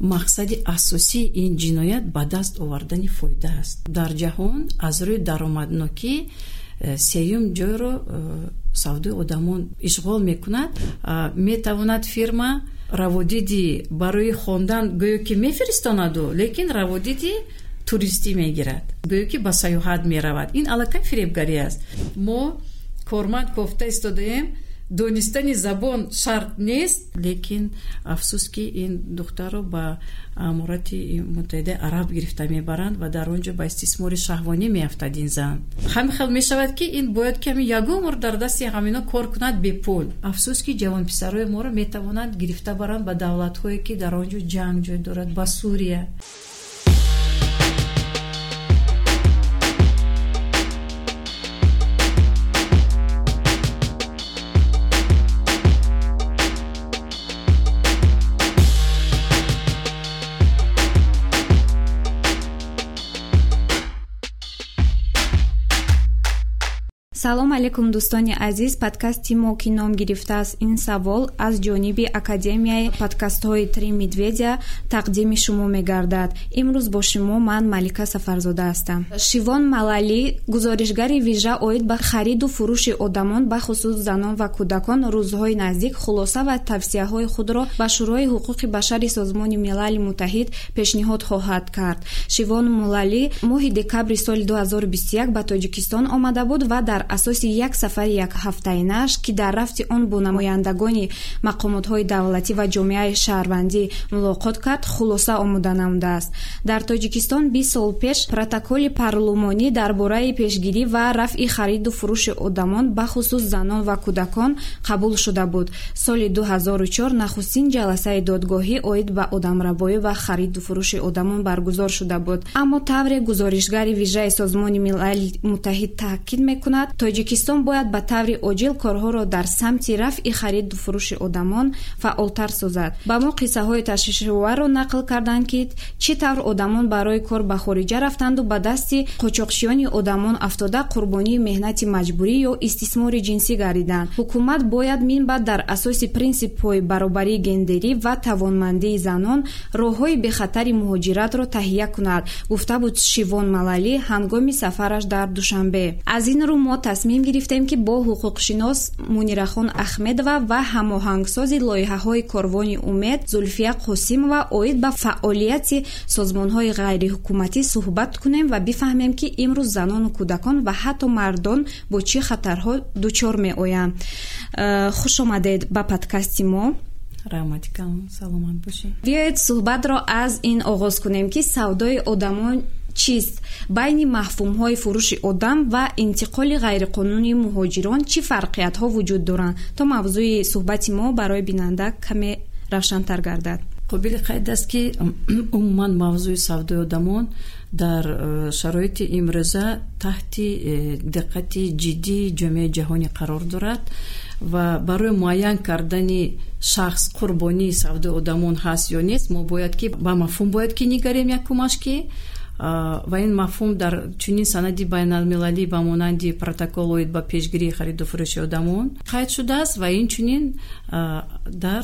мақсади асосии ин ҷиноят ба даст овардани фоида аст. Дар ҷаҳон аз рӯи даромаднокӣ э, сеюм ҷойро э, савдои одамон ишғол мекунад. Метавонад фирма раводиди барои хондан гӯё ки мефиристонаду лекин раводиди туристӣ мегирад. Гӯё ки ба саёҳат меравад. Ин аллакай фиребгарӣ аст. Мо корманд кофта истодаем донистани забон шарт нест. Лекин афсус ки ин духтарро ба амурати муттаҳидаи араб гирифта мебаранд ва дар он ҷо ба истисмори шаҳвонӣ меафтад ин зан. Ҳамин хел мешавад ки ин бояд ки ҳамин ягон умр дар дасти ҳамино кор кунад бепул афсус ки ҷавонписарои моро метавонанд гирифта баранд ба давлатҳое ки дар он ҷо ҷанг ҷой дорад ба сурия салом алейкум дӯстони азиз. Подкасти мо ки ном гирифтааст ин савол аз ҷониби академияи подкастҳои три медведя тақдими шумо мегардад. Имрӯз бо шумо ман малика сафарзода ҳастам. Шивон малалӣ гузоришгари вижа оид ба хариду фурӯши одамон бахусус занон ва кӯдакон рӯзҳои наздик хулоса ва тавсияҳои худро ба шӯрои ҳуқуқи башари созмони милали муттаҳид пешниҳод хоҳад кард. Шивон малалӣ моҳи декабри соли 2021 ба тоҷикистон омада буд ва дар асоси як сафари якҳафтаинааш ки дар рафти он бо намояндагони мақомотҳои давлатӣ ва ҷомеаи шаҳрвандӣ мулоқот кард хулоса омода намудааст. Дар тоҷикистон бист сол пеш протоколи парлумонӣ дар бораи пешгирӣ ва рафъи хариду фурӯши одамон бахусус занон ва кӯдакон қабул шуда буд. Соли 2004 нахустин ҷаласаи додгоҳӣ оид ба одамрабоӣ ва хариду фурӯши одамон баргузор шуда буд. Аммо тавре гузоришгари вижаи созмони милали муттаҳид таъкид мекунад тоҷикистон бояд ба таври оҷил корҳоро дар самти рафъи хариду фурӯши одамон фаъолтар созад. Ба мо қиссаҳои ташвишоварро нақл карданд ки чӣ тавр одамон барои кор ба хориҷа рафтанду ба дасти қочоқчиёни одамон афтода қурбонии меҳнати маҷбурӣ ё истисмори ҷинсӣ гардиданд ҳукумат бояд минбаъд дар асоси принсипҳои баробарии гендерӣ ва тавонмандии занон роҳҳои бехатари муҳоҷиратро таҳия кунад гуфта буд шивон малалӣ ҳангоми сафараш дар душанбе. Аз ин рӯ мо тасмим гирифтем ки бо ҳуқуқшинос мунирахон ахмедова ва ҳамоҳангсози лоиҳаҳои корвони умед зульфия қосимова оид ба фаъолияти созмонҳои ғайриҳукуматӣ суҳбат кунем ва бифаҳмем ки имрӯз занону кӯдакон ва ҳатто мардон бо чӣ хатарҳо дучор меоянд. Э, хуш омадед ба подкасти мо. Раҳматикам саломат бошед биёед суҳбатро аз ин оғоз кунем ки савдои одамон чист? Байни маҳфумҳои фурӯши одам ва интиқоли ғайриқонунии муҳоҷирон чӣ фарқиятҳо вуҷуд доранд? То мавзӯи суҳбати мо барои бинанда каме равшантар гардад. Қобили қайд аст ки умуман мавзӯи савдои одамон дар э, шароити имрӯза таҳти э, диққати ҷиддии ҷомеаи ҷаҳонӣ қарор дорад ва барои муайян кардани шахс қурбонии савдои одамон ҳаст ё нест мо бояд ки ба мафҳум бояд ки нигарем якумаш ин мафҳум дар чунин санади байналмилалӣ ба монанди протокол оид ба пешгирии хариду фурӯши одамон қайд шудааст ва инчунин дар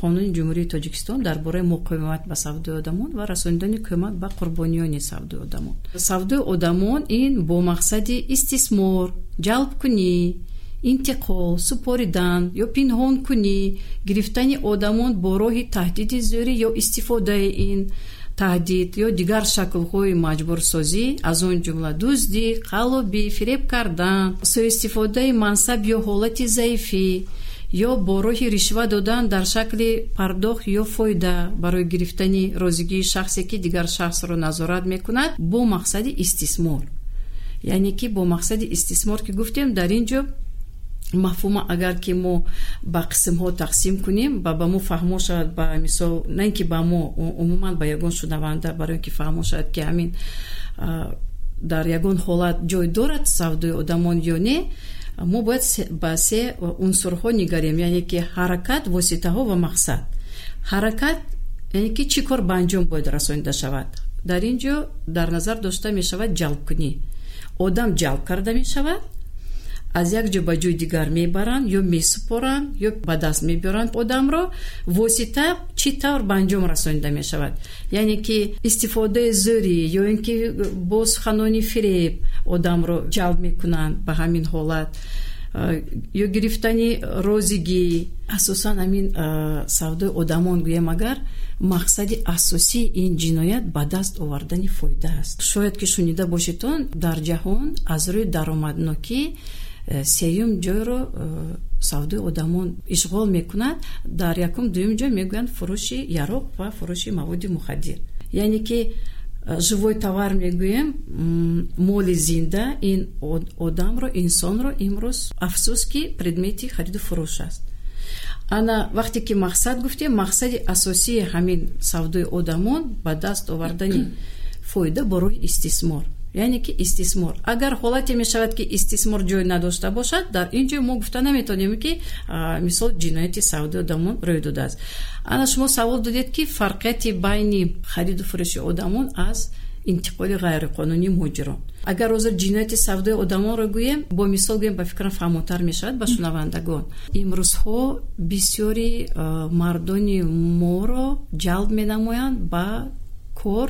қонуни ҷумҳурии тоҷикистон дар бораи муқовимат ба савдои одамон ва расонидани кӯмак ба қурбониёни савдои одамон савдои одамон ин бо мақсади истисмор ҷалбкунӣ интиқол супоридан ё пинҳонкунӣ гирифтани одамон бо роҳи таҳдиди зӯрӣ ё истифодаи ин таҳдид ё дигар шаклҳои маҷбурсозӣ аз он ҷумла дуздӣ қаллобӣ фиреб кардан суистифодаи мансаб ё ҳолати заифӣ ё бо роҳи ришва додан дар шакли пардохт ё фоида. Барои гирифтани розигии шахсе ки дигар шахсро назорат мекунад бо мақсади истисмор яъне ки бо мақсади истисмор ки гуфтем дар ин ҷо мафҳума агар ки мо ба қисмҳо тақсим кунем ва ба мо фаҳмо шавад ба мисол на ин ки ба мо умуман ба ягон шунаванда барои ки фаҳмо шавад ки ҳамин дар ягон ҳолат ҷой дорад савдои одамон ё не мо бояд ба се унсурҳо нигарем яъне ки ҳаракат воситаҳо ва мақсад. Ҳаракат яъне ки чӣ кор ба анҷом бояд расонида шавад? Дар ин ҷо дар назар дошта мешавад ҷалбкунӣ одам ҷалб карда мешавад аз як ҷо ба ҷои дигар мебаранд ё месупоранд ё ба даст мебиёранд одамро восита чӣ тавр ба анҷом расонида мешавад? Яъне ки истифодаи зӯрӣ ё ин ки бо суханони фиреб одамро ҷалб мекунанд ба ҳамин ҳолат ё гирифтани розигӣ. Асосан ҳамин савдои одамон гӯям агар мақсади асосии ин ҷиноят ба даст овардани фоида аст. Шояд ки шунида бошедон дар ҷаҳон аз рӯи даромаднокӣ э, сеюм ҷойро э, савдои одамон ишғол мекунад дар якум дуюм ҷой мегӯянд фурӯши яроқ ва фурӯши маводи мухаддир. Яъне ки э, живой товар мегӯем моли зинда ин одамро инсонро имрӯз афсӯс ки предмети хариду фурӯш аст. Ана вақте ки мақсад гуфтем мақсади асосии ҳамин савдои одамон ба даст овардани фоида бо роҳи истисмор яъне ки истисмор. Агар ҳолате мешавад ки истисмор ҷой надошта бошад дар ин ҷой мо гуфта наметавонем ки мисол ҷинояти савдои одамон рӯй додааст. Ана шумо савол додед ки фарқияти байни хариду фурӯши одамон аз интиқоли ғайриқонунӣ муҳоҷирон агар ҳозир ҷинояти савдои одамонро гӯем бо мисол гӯем ба фикрам фаҳмотар мешавад ба шунавандагон. Имрӯзҳо бисёри мардони моро ҷалб менамоянд ба кор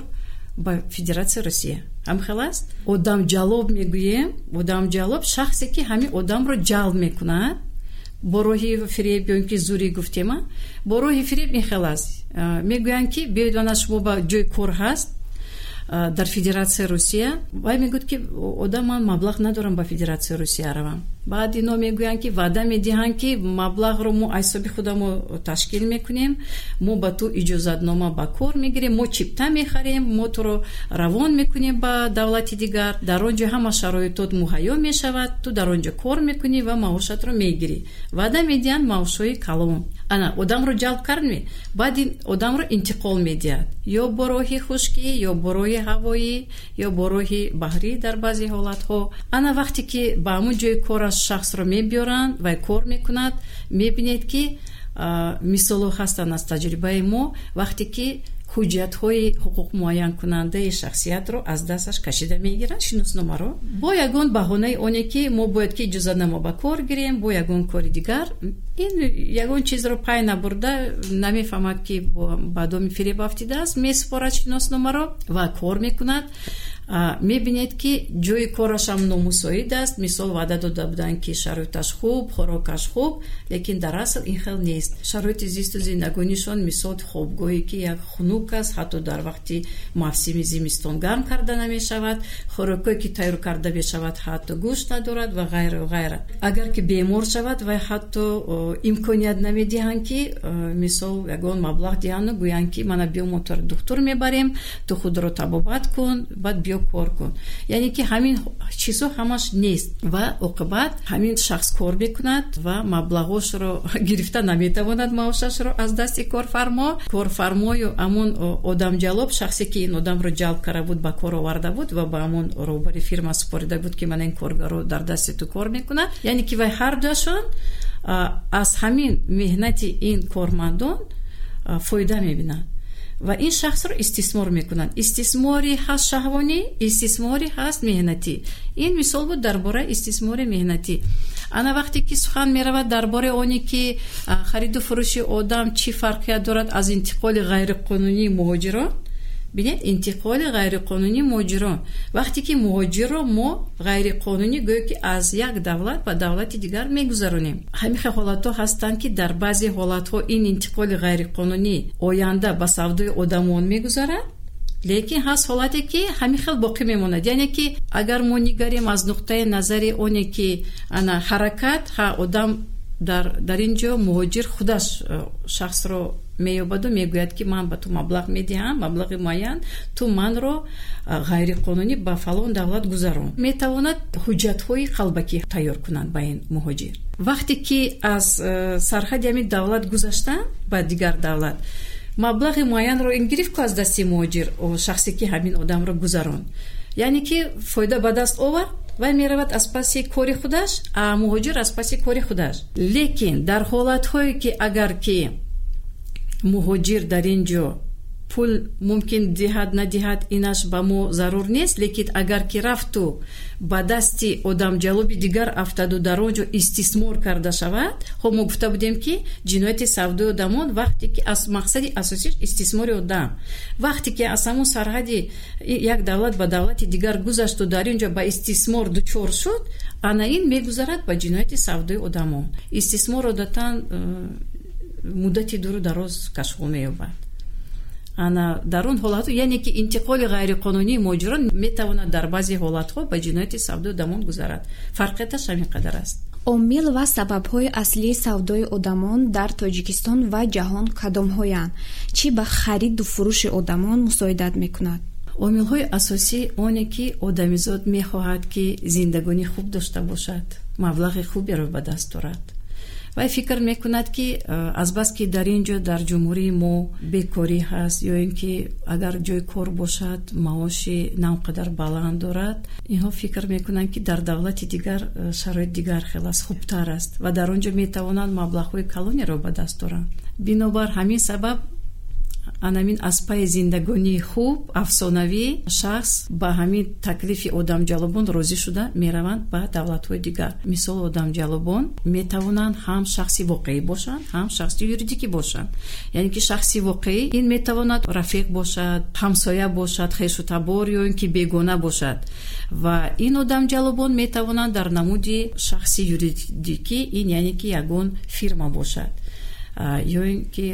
ба федератсияи русия ҳамхел аст одамҷалоб мегӯем одамҷалоб шахсе ки ҳамин одамро ҷалб мекунад. Бо роҳи фиреб ё ин ки зӯрӣ гуфтема бо роҳи фиреб ин хел аст мегӯянд ки биёед вана шумо ба ҷои кор ҳаст дар федератсияи русия. Вай мегӯяд ки одам ман маблағ надорам ба федератсияи русия равам баъд ино мегӯянд ки ваъда медиҳанд ки маблағро мо аз ҳисоби худамо ташкил мекунем. Мо ба ту иҷозатнома ба кор мегирем. Мо чипта мехарем. Мо туро равон мекунем ба давлати дигар. Дар он ҷо ҳама шароитот муҳайё мешавад. Ту дар он ҷо кор мекунӣ ва маошатро мегирӣ. Ваъда медиҳанд маошҳои калон. Ана одамро ҷалб кардме? Баъд ин одамро интиқол медиҳад. Ё бо роҳи хушкӣ ё бо роҳи ҳавоӣ ё бо роҳи баҳрӣ дар баъзе ҳолатҳо. Ана вақте ки ба ҳамун ҷои кораш шахсро мебиёранд вай кор мекунад мебинед ки мисолҳо ҳастанд аз таҷрибаи мо вақте ки ҳуҷҷатҳои ҳуқуқмуайянкунандаи шахсиятро аз дасташ кашида мегиранд шиносномаро. Бо ягон баҳонаи оне ки мо бояд ки иҷозатнома ба кор гирем бо ягон кори дигар ин ягон чизро пай набурда намефаҳмад ки ба доми фиреб афтидааст месупорад шиносномаро ва кор мекунад мебинед ки ҷои корашам номусоид аст. Мисол ваъда дода буданд ки шароиташ хуб хӯрокаш хуб лекин дар асл ин хел нест. Шароити зисту зиндагонишон мисол хобгоҳе ки як хунук аст ҳатто дар вақти мавсими зимистон гарм карда намешавад хӯрокҳое ки тайёр карда мешавад ҳатто гӯшт надорад ва ғайра ғайра. Агар ки бемор шавад вай ҳатто имконият намедиҳанд ки мисол ягон маблағ диҳанду гӯянд ки мана биё мо ту духтур мебарем ту худро табобат кун баъд биё кор кун. Яъне ки ҳамин чизҳо ҳамаш нест ва оқибат ҳамин шахс кор мекунад ва маблағҳошро гирифта наметавонад маошашро аз дасти корфармо. Корфармою амон одамҷалоб шахсе ки ин одамро ҷалб карда буд ба кор оварда буд ва ба амон роҳбари фирма супорида буд ки мана ин коргаро дар дасти ту кор мекунад яъне ки вай ҳардуашон аз ҳамин меҳнати ин кормандон фоида мебинад ва ин шахсро истисмор мекунанд. Истисмори ҳаст шаҳвонӣ истисмори ҳаст меҳнатӣ. Ин мисол буд дар бораи истисмори меҳнатӣ. Ана вақте ки сухан меравад дар бораи оне ки хариду фурӯши одам чӣ фарқият дорад аз интиқоли ғайриқонунии муҳоҷирон бинед интиқоли ғайриқонунӣ муҳоҷирон вақте ки муҳоҷирро мо ғайриқонунӣ гӯё ки аз як давлат ба давлати дигар мегузаронем. Ҳамихе ҳолатҳо ҳастанд ки дар баъзе ҳолатҳо ин интиқоли ғайриқонунӣ оянда ба савдои одамон мегузарад лекин ҳаст ҳолате ки ҳамин хел боқӣ мемонад. Яъне ки агар мо нигарем аз нуқтаи назари оне ки ана ҳаракат ҳа одам дар дар ин ҷо муҳоҷир худаш шахсро меёбаду мегӯяд ки ман ба ту маблағ медиҳам маблағи муайян ту манро ғайриқонунӣ ба фалон давлат гузарон. Метавонад ҳуҷҷатҳои қалбакӣ тайёр кунанд ба ин муҳоҷир. Вақте ки аз сарҳади ҳамин давлат гузаштанд ба дигар давлат маблағи муайянро ин гирифт ку аз дасти муҳоҷир шахсе ки ҳамин одамро гузаронд яъне ки фоида ба даст овард вай меравад аз паси кори худаш а муҳоҷир аз паси кори худаш. Лекин дар ҳолатҳое ки агар ки муҳоҷир дар ин ҷо. Пул мумкин диҳад надиҳад инаш ба мо зарур нест лекин агар ки рафту ба дасти одамҷалоби дигар афтаду дар он ҷо истисмор карда шавад хоб мо гуфта будем ки ҷинояти савдои одамон вақте ки мақсади асосиш истисмори одам. Вақте ки аз ҳамон сарҳади як давлат ба давлати дигар гузашту дар ин ҷо ба истисмор дучор шуд ана ин мегузарад ба ҷинояти савдои одамон. Истисмор одатан э, муддати дуру дароз кашфол меёбад. Ана дар он ҳолатҳо яъне ки интиқоли ғайриқонунии муҳоҷирон метавонад дар баъзе ҳолатҳо ба ҷинояти савдои одамон гузарад. Фарқияташ ҳамин қадар аст. Омил ва сабабҳои аслии савдои одамон дар тоҷикистон ва ҷаҳон кадомҳоянд чӣ ба хариду фурӯши одамон мусоидат мекунад. Омилҳои асосӣ оне ки одамизод мехоҳад ки зиндагонӣ хуб дошта бошад маблағи хуберо ба даст дорад вай фикр мекунад ки э, азбаски дар ин ҷо дар ҷумҳурии мо бекорӣ ҳаст ё ин ки агар ҷои кор бошад маоши на он қадар баланд дорад. Инҳо фикр мекунанд ки дар давлати дигар э, шароит дигар хел аст хубтар аст ва дар он ҷо метавонанд маблағҳои калонеро ба даст доранд. Бинобар ҳамин сабаб анамин аз пайи зиндагонии хуб афсонавӣ шахс ба ҳамин таклифи одамҷалобон розӣ шуда мераванд ба давлатҳои дигар. Мисол одамҷалобон метавонанд ҳам шахси воқеӣ бошанд ҳам шахси юридикӣ бошанд. Яъне ки шахси воқеӣ ин метавонад рафиқ бошад ҳамсоя бошад хешу табор ё ин ки бегона бошад. Ва ин одамҷалобон метавонанд дар намуди шахси юридикӣ ин яъне ки ягон фирма бошад ё ин ки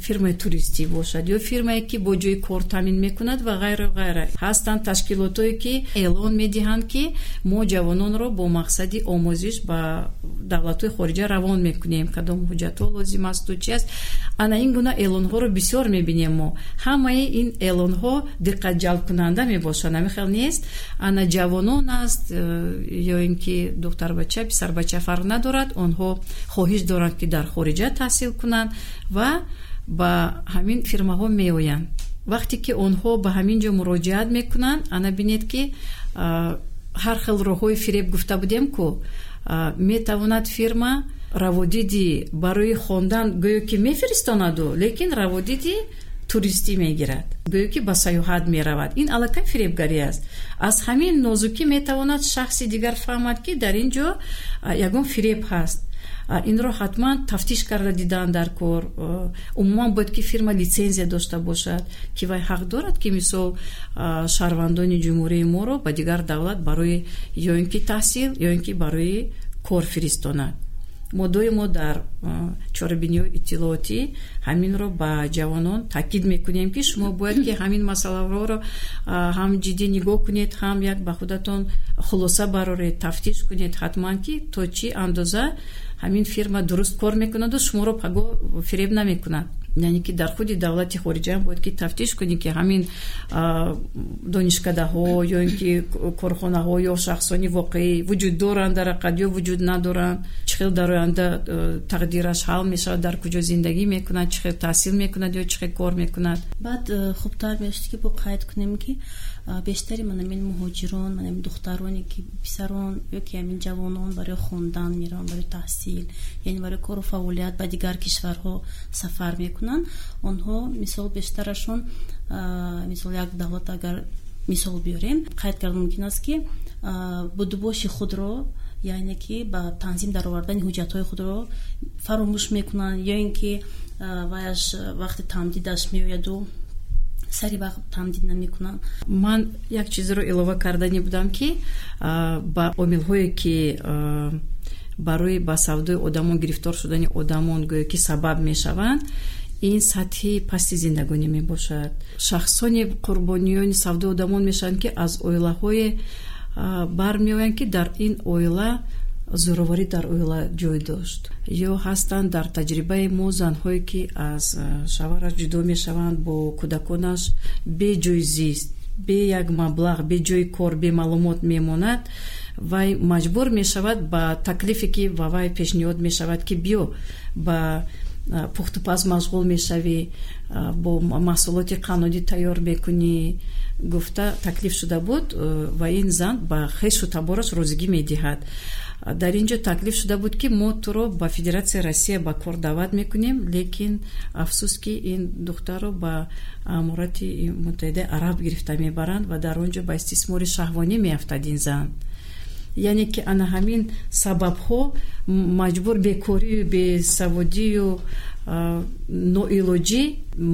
фирмаи туристӣ бошад ё фирмае ки бо ҷои кор таъмин мекунад ва ғайра ғайра ҳастанд ташкилотое ки эълон медиҳанд ки мо ҷавононро бо мақсади омӯзиш ба давлатҳои хориҷа равон мекунем. Кадом ҳуҷҷатҳо лозим асту чи аст? Ана ин гуна эълонҳоро бисёр мебинем мо. Ҳамаи ин эълонҳо диққатҷалбкунанда мебошад намихел нест? Ана ҷавонон аст ё ин ки духтарбача писарбача фарқ надорад. Онҳо хоҳиш доранд ки дар хориҷа таҳсил ҳосил кунанд ва ба ҳамин фирмаҳо меоянд. Вақте ки онҳо ба ҳамин ҷо муроҷиат мекунанд ана бинед ки ҳар хел роҳҳои фиреб гуфта будем ку метавонад фирма раводиди барои хондан гӯё ки мефиристонаду лекин раводиди туристӣ мегирад гӯё ки ба саёҳат меравад. Ин аллакай фиребгарӣ аст. Аз ҳамин нозукӣ метавонад шахси дигар фаҳмад ки дар ин ҷо ягон фиреб ҳаст инро ҳатман тафтиш карда дидан дар кор. Умуман бояд ки фирма литсензия дошта бошад ки вай ҳақ дорад ки мисол шаҳрвандони ҷумҳурии моро ба дигар давлат барои ё ин ки таҳсил ё ин ки барои кор фиристонад мо доимо дар чорабиниҳои иттилоотӣ ҳаминро ба ҷавонон таъкид мекунем ки шумо бояд ки ҳамин масъалаҳоро ҳам ҷиддӣ нигоҳ кунед ҳам як ба худатон хулоса бароред тафтиш кунед ҳатман ки то чӣ андоза ҳамин фирма дуруст кор мекунаду шуморо паго фиреб намекунад яъне ки дар худи давлати хориҷа бояд ки тафтиш кунӣ ки ҳамин донишкадаҳо ё ин ки корхонаҳо ё шахсони воқеӣ вуҷуд доранд дар ақад ё вуҷуд надоранд чӣ хел дар оянда тақдираш ҳал мешавад дар куҷо зиндагӣ мекунад чӣ хел таҳсил мекунад ё чӣ хел кор мекунад? Баъд хубтар мешуд ки бо қайд кунем ки бештари манамин муҳоҷирон манамин духтароне ки писарон ёки ҳамин ҷавонон барои хондан мераванд барои таҳсил яъне барои кору фаъолият ба дигар кишварҳо сафар мекунанд. Онҳо мисол бештарашон мисол як давлат агар мисол биёрем қайд карда мумкин аст ки будубоши худро яъне ки ба танзим даровардани ҳуҷҷатҳои худро фаромӯш мекунанд ё ин ки ваяш вақти тамдидаш меояду сари вақт тамдид намекунам. Ман як чизро илова карданӣ будам ки ба омилҳое ки барои ба савдои одамон гирифтор шудани одамон гӯё ки сабаб мешаванд ин сатҳи пасти зиндагонӣ мебошад. Шахсони қурбониёни савдои одамон мешаванд ки аз оилаҳое бармеоянд ки дар ин оила зӯроварӣ дар оила ҷой дошт. Ё ҳастанд дар таҷрибаи мо занҳое ки аз шавараш ҷудо мешаванд бо кӯдаконаш беҷои зист бе як маблағ бе ҷои кор бе маълумот мемонад вай маҷбур мешавад ба таклифе ки ба вай пешниҳод мешавад ки биё ба пухтупаз машғул мешавӣ бо маҳсулоти қаннодӣ тайёр мекунӣ гуфта таклиф шуда буд ва ин зан ба хешу табораш розигӣ медиҳад. Дар ин ҷо таклиф шуда буд ки мо туро ба федератсияи россия ба кор даъват мекунем лекин афсӯс ки ин духтарро ба амурати муттаҳидаи араб гирифта мебаранд ва дар он ҷо ба истисмори шаҳвонӣ меафтад ин зан яъне ки ана ҳамин сабабҳо маҷбур бекорию бесаводию ноилоҷӣ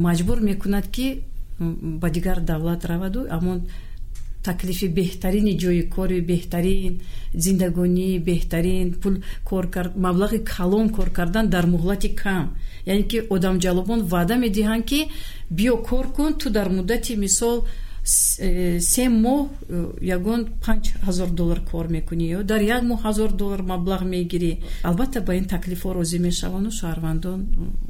маҷбур мекунад ки ба дигар давлат раваду амон таклифи беҳтарини ҷои кори беҳтарин зиндагонии беҳтарин пул кор маблағи калон кор кардан дар муҳлати кам. Яъне ки одамҷалобон ваъда медиҳанд ки биё кор кун ту дар муддати мисол се моҳ ягон панҷ ҳазор доллар кор мекунӣ. Ё дар як моҳ ҳазор доллар маблағ мегирӣ. Албатта ба ин таклифҳо розӣ мешавану шаҳрвандон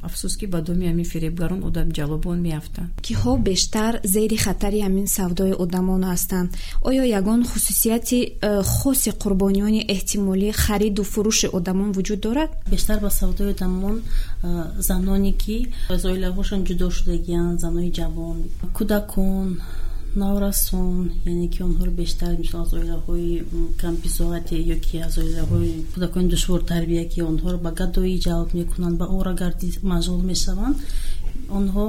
афсӯс ки ба доми ҳамин фиребгарон одамҷалобон меафтанд. Киҳо бештар зери хатари ҳамин савдои одамон ҳастанд? Оё ягон хусусияти э, хоси қурбониёни эҳтимолии хариду фурӯши одамон вуҷуд дорад? Бештар ба савдои одамон э, заноне ки аз оилаҳошон ҷудо шудагиянд занои ҷавон. Кӯдакон наврасон яъне ки онҳоро бештар мисол аз оилаҳои камбизоате ё ки аз оилаҳои кӯдакони душвортарбия ки онҳоро ба гадоӣ ҷалб мекунанд ба орагардӣ машғул мешаванд. Онҳо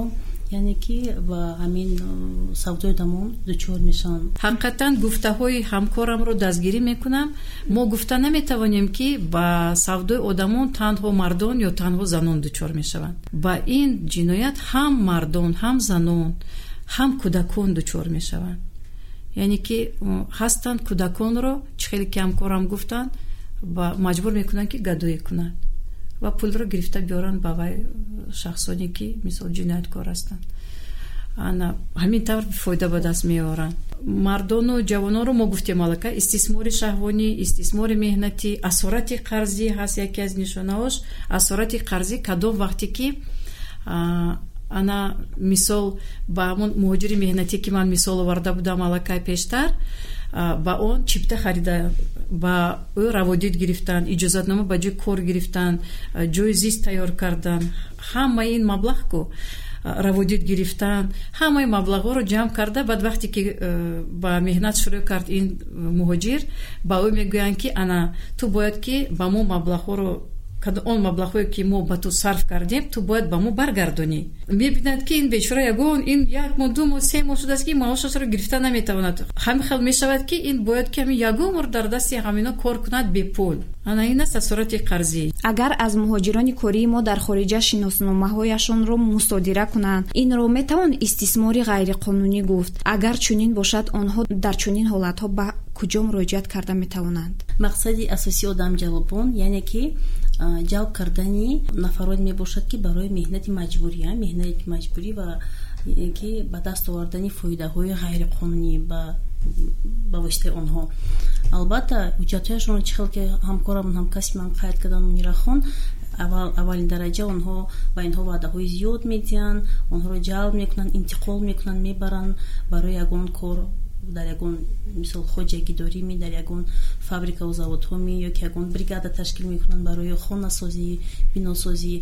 яъне ки ба ҳамин савдои дамон дучор мешаванд. Ҳақиқатан гуфтаҳои ҳамкорамро дастгирӣ мекунам. Мо гуфта наметавонем ки ба савдои одамон танҳо мардон ё танҳо занон дучор мешаванд. Ба ин ҷиноят ҳам мардон ҳам занон ҳам кӯдакон дучор мешаванд. Яъне ки ҳастанд кӯдаконро чӣ хеле ки ҳамкорам гуфтанд маҷбур мекунанд ки гадоӣ кунанд. Ва пулро гирифта биёранд ба вай шахсоне ки мисол ҷинояткор ҳастанд. Ҳамин тавр фоида ба даст меоранд. Мардону ҷавононро мо гуфтем аллака истисмори шаҳвонӣ истисмори меҳнатӣ асорати қарзӣ ҳаст яке аз нишонаҳош асорати қарзӣ кадом вақте ки ана мисол ба ҳамон муҳоҷири меҳнатӣ ки ман мисол оварда будам аллакай пештар ба он чипта харида ба ӯ раводид гирифтанд иҷозатнома ба ҷои кор гирифтанд ҷои зист тайёр карданд ҳамаи ин маблағ ку раводид гирифтанд ҳамаи маблағҳоро ҷамъ карда баъд вақте ки ба меҳнат шурӯъ кард ин муҳоҷир ба ӯ мегӯянд ки ана ту бояд ки ба мо маблағҳоро он маблағҳое ки мо ба ту сарф кардем ту бояд ба мо баргардонӣ. Мебинад ки ин бечора ягон ин як моҳ ду моҳ се моҳ шудааст ки маошашро гирифта наметавонад. Ҳамин хел мешавад ки ин бояд ки ҳамин ягон бор дар дасти ҳамино кор кунад бепул ана ин аст асорати қарзӣ. Агар аз муҳоҷирони кории мо дар хориҷа шиносномаҳояшонро мусодира кунанд инро метавон истисмори ғайриқонунӣ гуфт. Агар чунин бошад онҳо дар чунин ҳолатҳо ба куҷо муроҷиат карда метавонанд. Мақсади асосии одамҷалбон яъне ки ҷалб кардани нафарот мебошад ки барои меҳнати маҷбурӣ меҳнати маҷбурӣ ва ки ба даст овардани фоидаҳои ғайриқонунӣ ба воситаи онҳо. Албатта ҳуҷҷатҳояшонро чӣ хел ки ҳамкорамон ҳамкаси ман қайд кардан мунирахон аввалин дараҷа онҳо ба инҳо ваъдаҳои зиёд медиҳанд онҳоро ҷалб мекунанд интиқол мекунанд мебаранд барои ягон кор дар ягон мисол хоҷагӣ доримӣ дар ягон фабрикаву заводҳоми ё ки ягон бригада ташкил мекунанд барои хонасозӣ биносозӣ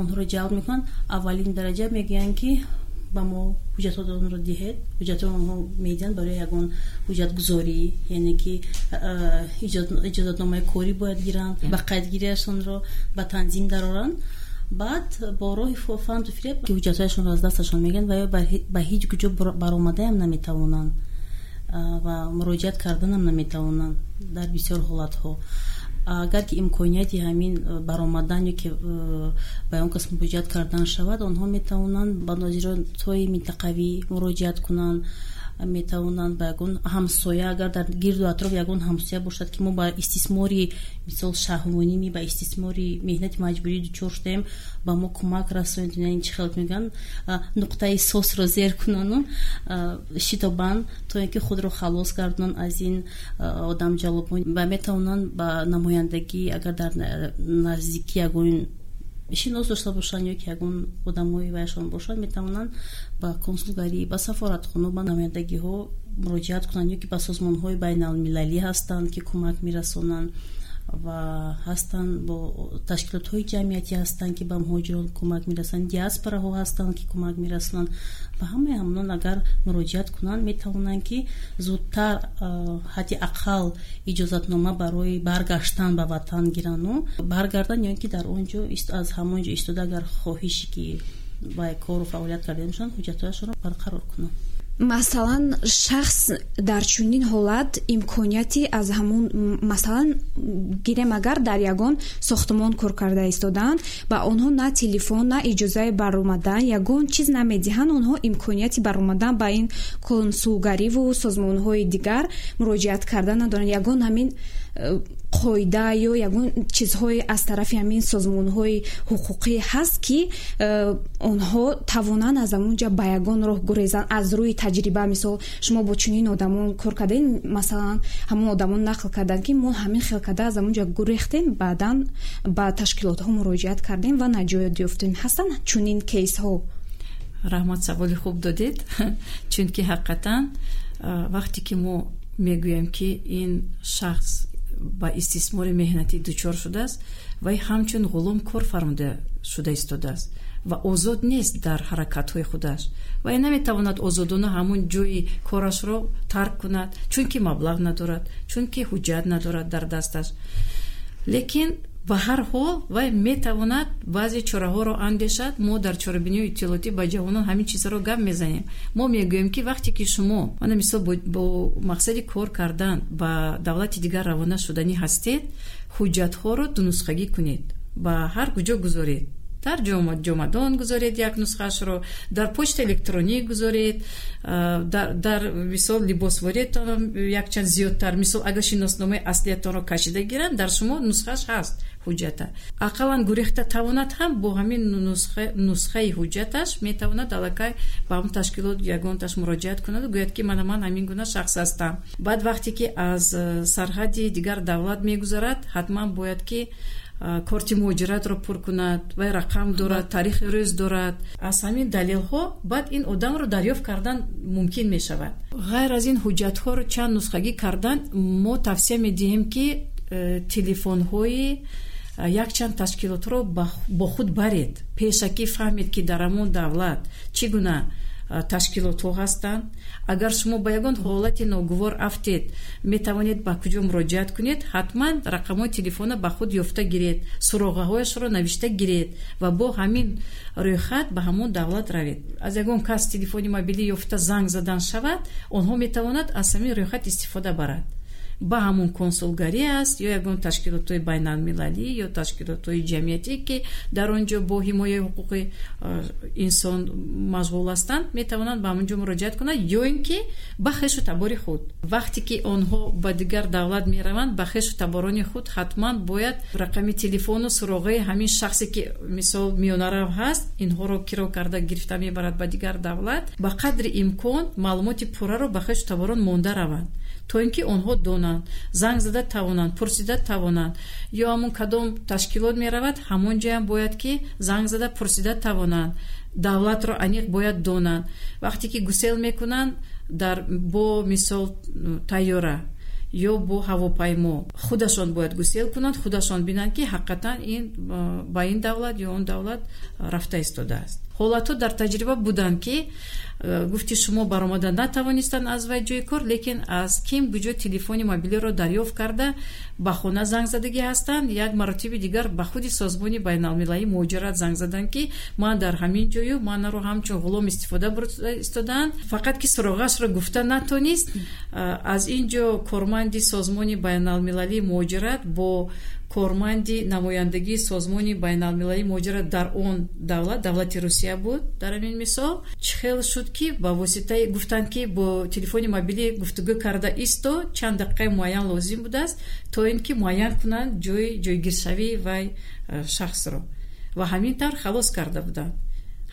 онҳоро ҷалб мекунанд аввалин дараҷа мегӯянд ки ба мо ҳуҷҷатонро диҳед ҳуҷҷатои онҳо медиҳанд барои ягон ҳуҷҷатгузорӣ яъне ки иҷозатномаи корӣ бояд гиранд ба қайдгирияшонро ба танзим дароранд баъд бо роҳи фанду фиреб ки ҳуҷҷатҳояшонро аз дасташон мегиранд ва ё ба ҳеҷ куҷо баромадаам наметавонанд ва муроҷиат карданам наметавонанд дар бисёр ҳолатҳо. Агар ки имконияти ҳамин баромадан ё ки ба он кас муроҷиат кардан шавад онҳо метавонанд ба нозиратҳои минтақавӣ муроҷиат кунанд метавонанд ба ягон ҳамсоя агар дар гирду атроф ягон ҳамсоя бошад ки мо ба истисмори мисол шаҳвонӣ ба истисмори меҳнати маҷбурӣ дучор шудаем ба мо кӯмак расонед ин чӣ хел мегӯянд? Нуқтаи сосро зер кунану шитобанд то ин ки худро халос гардонанд аз ин одамҷалобон ва метавонанд ба намояндагӣ агар дар наздикӣ ягон шинос дошта бошанд ё ки ягон одамои вайашон бошанд метавонанд ба консулгарӣ ба сафоратхона ба намояндагиҳо муроҷиат кунанд ё ки ба созмонҳои байналмилалӣ ҳастанд ки кӯмак мерасонанд ва ҳастанд бо ташкилотҳои ҷамъиятӣ ҳастанд ки ба муҳоҷирон кӯмак мерасонанд диаспораҳо ҳастанд ки кӯмак мерасонанд ба ҳамаи ҳамнон агар муроҷиат кунанд метавонанд ки зудтар ҳадди ақал иҷозатнома барои баргаштан ба ватан гирану баргардан ё ин ки дар он ҷо аз ҳамон ҷо истода агар хоҳиши ки ба кору фаъолият карданашон ҳуҷҷатҳояшонро барқарор кунанд масалан шахс дар чунин ҳолат имконияти аз ҳамун масалан гирем агар дар ягон сохтмон кор карда истодаанд ба онҳо на телефон на иҷозаи баромадан ягон чиз намедиҳанд онҳо имконияти баромадан ба ин консулгариву созмонҳои дигар муроҷиат кардан надоранд. Ягон ҳамин қоида ё ягон чизҳое аз тарафи ҳамин созмонҳои ҳуқуқӣ ҳаст ки э, онҳо тавонанд аз ҳамунҷа ба ягон роҳ гурезанд аз рӯи таҷриба мисол шумо бо чунин одамон кор кардем масалан ҳамон одамон нақл карданд ки мо ҳамин хел карда аз ҳамунҷа гурехтем баъдан ба ташкилотҳо муроҷиат кардем ва наҷоят ёфтем. Ҳастанд чунин кейсҳо. Раҳмат саволи хуб додед. Чунки ҳақиқатан вақте ки мо мегӯем ки ин шахс ба истисмори меҳнатӣ дучор шудааст вай ҳамчун ғулом кор фармуда шуда истодааст ва озод нест дар ҳаракатҳои худаш. Вай наметавонад озодона ҳамун ҷои корашро тарк кунад чунки маблағ надорад чунки ҳуҷҷат надорад дар дасташ. Лекин ба ҳар ҳол вай метавонад баъзе чораҳоро андешад мо дар чорабиниҳои иттилоотӣ ба ҷавонон ҳамин чизҳоро гап мезанем. Мо мегӯем ки вақте ки шумо мана мисол бо мақсади кор кардан ба давлати дигар равона шуданӣ ҳастед ҳуҷҷатҳоро дунусхагӣ кунед. Ба ҳар куҷо гузоред. Дар ҷомадон гузоред як нусхаашро дар почта электронӣ гузоред дар мисол либосвориятон якчанд зиёдтар. Мисол агар шиносномаи аслиятонро кашида гиранд дар шумо нусхааш ҳаст ҳуҷҷата. Ақаллан гурехта тавонад ҳам бо ҳамин нусхаи ҳуҷҷаташ метавонад аллакай ба ҳамн ташкилот ягонташ муроҷиат кунаду гӯяд ки мана ман ҳамин гуна шахс ҳастам. Баъд вақте ки аз сарҳади дигар давлат мегузарад ҳатман бояд ки корти муҳоҷиратро пур кунад вай рақам дорад таърихи рӯз дорад. Аз ҳамин далелҳо баъд ин одамро дарёфт кардан мумкин мешавад. Ғайр аз ин ҳуҷҷатҳоро чанд нусхагӣ кардан мо тавсия медиҳем ки э, телефонҳои якчанд ташкилотро бо худ баред. Пешакӣ фаҳмед ки дар ҳамон давлат чӣ гуна ташкилотҳо ҳастанд? Агар шумо ба ягон ҳолати ногувор афтед метавонед ба куҷо муроҷиат кунед ҳатман рақамҳои телефона ба худ ёфта гиред суроғаҳояшро навишта гиред ва бо ҳамин рӯйхат ба ҳамон давлат равед. Аз ягон кас телефони мобилӣ ёфта занг задан шавад онҳо метавонад аз ҳамин рӯйхат истифода барад ба ҳамун консулгарӣ аст ё ягон ташкилотҳои байналмилалӣ ё ташкилотҳои ҷамъиятӣ ки дар он ҷо бо ҳимояи ҳуқуқи инсон машғул ҳастанд метавонанд ба ҳамон ҷо муроҷиат кунанд ё ин ки ба хешу табори худ. Вақте ки онҳо ба дигар давлат мераванд ба хешу таборони худ ҳатман бояд рақами телефону суроғаи ҳамин шахсе ки мисол миёнарав ҳаст инҳоро киро карда гирифта мебарад ба дигар давлат ба қадри имкон маълумоти пурраро ба хешу таборон монда раванд то ин ки онҳо донанд. Занг зада тавонанд пурсида тавонанд. Ё ҳамун кадом ташкилот меравад ҳамон ҷоям бояд ки занг зада пурсида тавонанд. Давлатро аниқ бояд донанд. Вақте ки гусел мекунанд дар бо мисол тайёра ё бо ҳавопаймо худашон бояд гусел кунанд худашон бинанд ки ҳақиқатан ин ба ин давлат ё он давлат рафта истодааст ҳолатҳо дар таҷриба буданд ки Э, гуфти шумо баромада натавонистанд аз вай ҷои кор лекин аз ким буҷо телефони мобилиро дарёфт карда ба хона занг задагӣ ҳастанд. Як маротиби дигар ба худи созмони байналмилалӣ муҳоҷират занг заданд ки ман дар ҳамин ҷою манаро ҳамчун ғулом истифода бурда истодаанд. Фақат ки суроғашро гуфта натонист э, аз ин ҷо корманди созмони байналмилалии муҳоҷират бо корманди намояндагии созмони байналмилалии муҳоҷират дар он давлат давлати русия буд дар ҳамин мисол. Чӣ хел шуд ки ба воситаи гуфтанд ки бо телефони мобилӣ гуфтугӯ карда исто чанд дақиқаи муайян лозим будааст то ин ки муайян кунанд ҷои ҷойгиршавии вай э, шахсро. Ва ҳамин тавр халос карда буданд.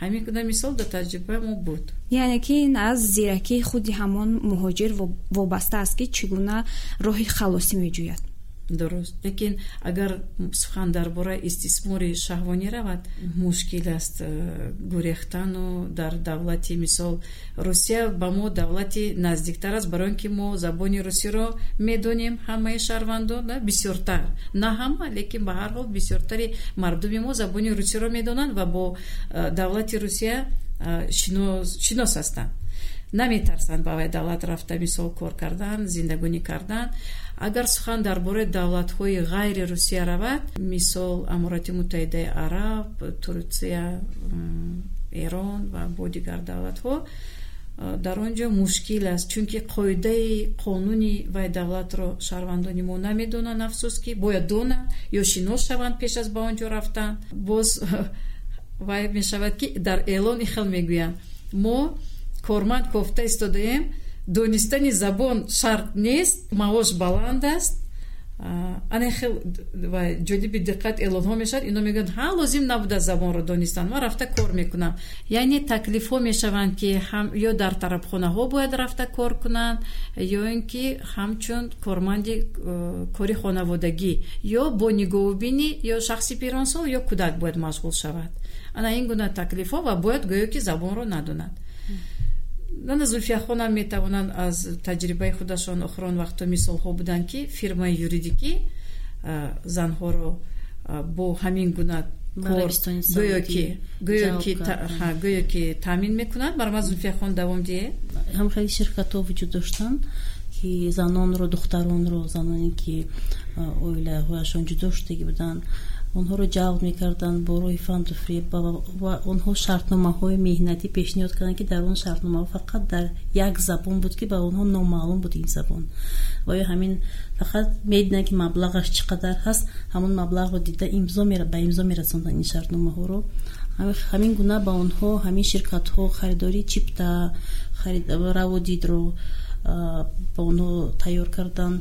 Ҳамин гуна мисол дар таҷрибаи мо буд. Яъне ки ин аз зиракии худи ҳамон муҳоҷир вобаста аст ки чӣ гуна роҳи халосӣ меҷӯяд дуруст лекин агар сухан дар бораи истисмори шаҳвонӣ равад мушкил аст э, гурехтану дар давлати мисол русия ба мо давлати наздиктар аст барои он ки мо забони русиро медонем ҳамаи шаҳрвандон бисёртар. На ҳама лекин ба ҳар ҳол бисёртари мардуми мо забони русиро медонанд ва бо э, давлати русия э, шинос ҳастанд. Наметарсанд ба вай давлат рафта мисол кор кардан зиндагонӣ кардан агар сухан дар бораи давлатҳои ғайри русия равад мисол аморати муттаҳидаи араб турсия эрон ва бо дигар давлатҳо дар он ҷо мушкил аст чунки қоидаи қонуни вай давлатро шаҳрвандони мо намедонанд афсӯски бояд донанд ё шинос шаванд пеш аз ба он ҷо рафтан. Боз вай мешавад ки дар эълони хел мегӯянд. Мо корманд кофта истодаем донистани забон шарт нест маош баланд аст. Ана хел ҷолиби диққат эълонҳо мешавад. Ино мегӯянд ҳа лозим набуда забонро донистан. Ман рафта кор мекунам яъне таклифҳо мешаванд ки ё дар тарабхонаҳо бояд рафта кор кунанд ё ин ки ҳамчун корманди э, кори хонаводагӣ ё бо нигоҳубинӣ ё шахси пиронсол ё кӯдак бояд машғул шавад. Ана ин гуна таклифҳо ва бояд гӯё ки забонро надонад нана зулфияхонам метавонанд аз таҷрибаи худашон охирон вақтҳо мисолҳо буданд ки фирмаи юридикӣ занҳоро бо ҳамин гуна кор гӯё ки таъмин мекунад барои зулфияхон давом диҳе. Ҳам хеле ширкатҳо вуҷуд доштанд ки занонро духтаронро заноне ки оилаҳояшон ҷудо шудагӣ буданд онҳоро ҷалб мекарданд бо роҳи фанду фреб ва онҳо шартномаҳои меҳнатӣ пешниҳод карданд ки дар он шартномаҳо фақат дар як забон буд ки ба онҳо номаълум буд ин забон. Ва ё ҳамин фақат медиданд ки маблағаш чӣ қадар ҳаст ҳамон маблағро дида имзо ба имзо мерасонданд ин шартномаҳоро. Ҳамин гуна ба онҳо ҳамин ширкатҳо харидори чипта раводидро ба онҳо тайёр карданд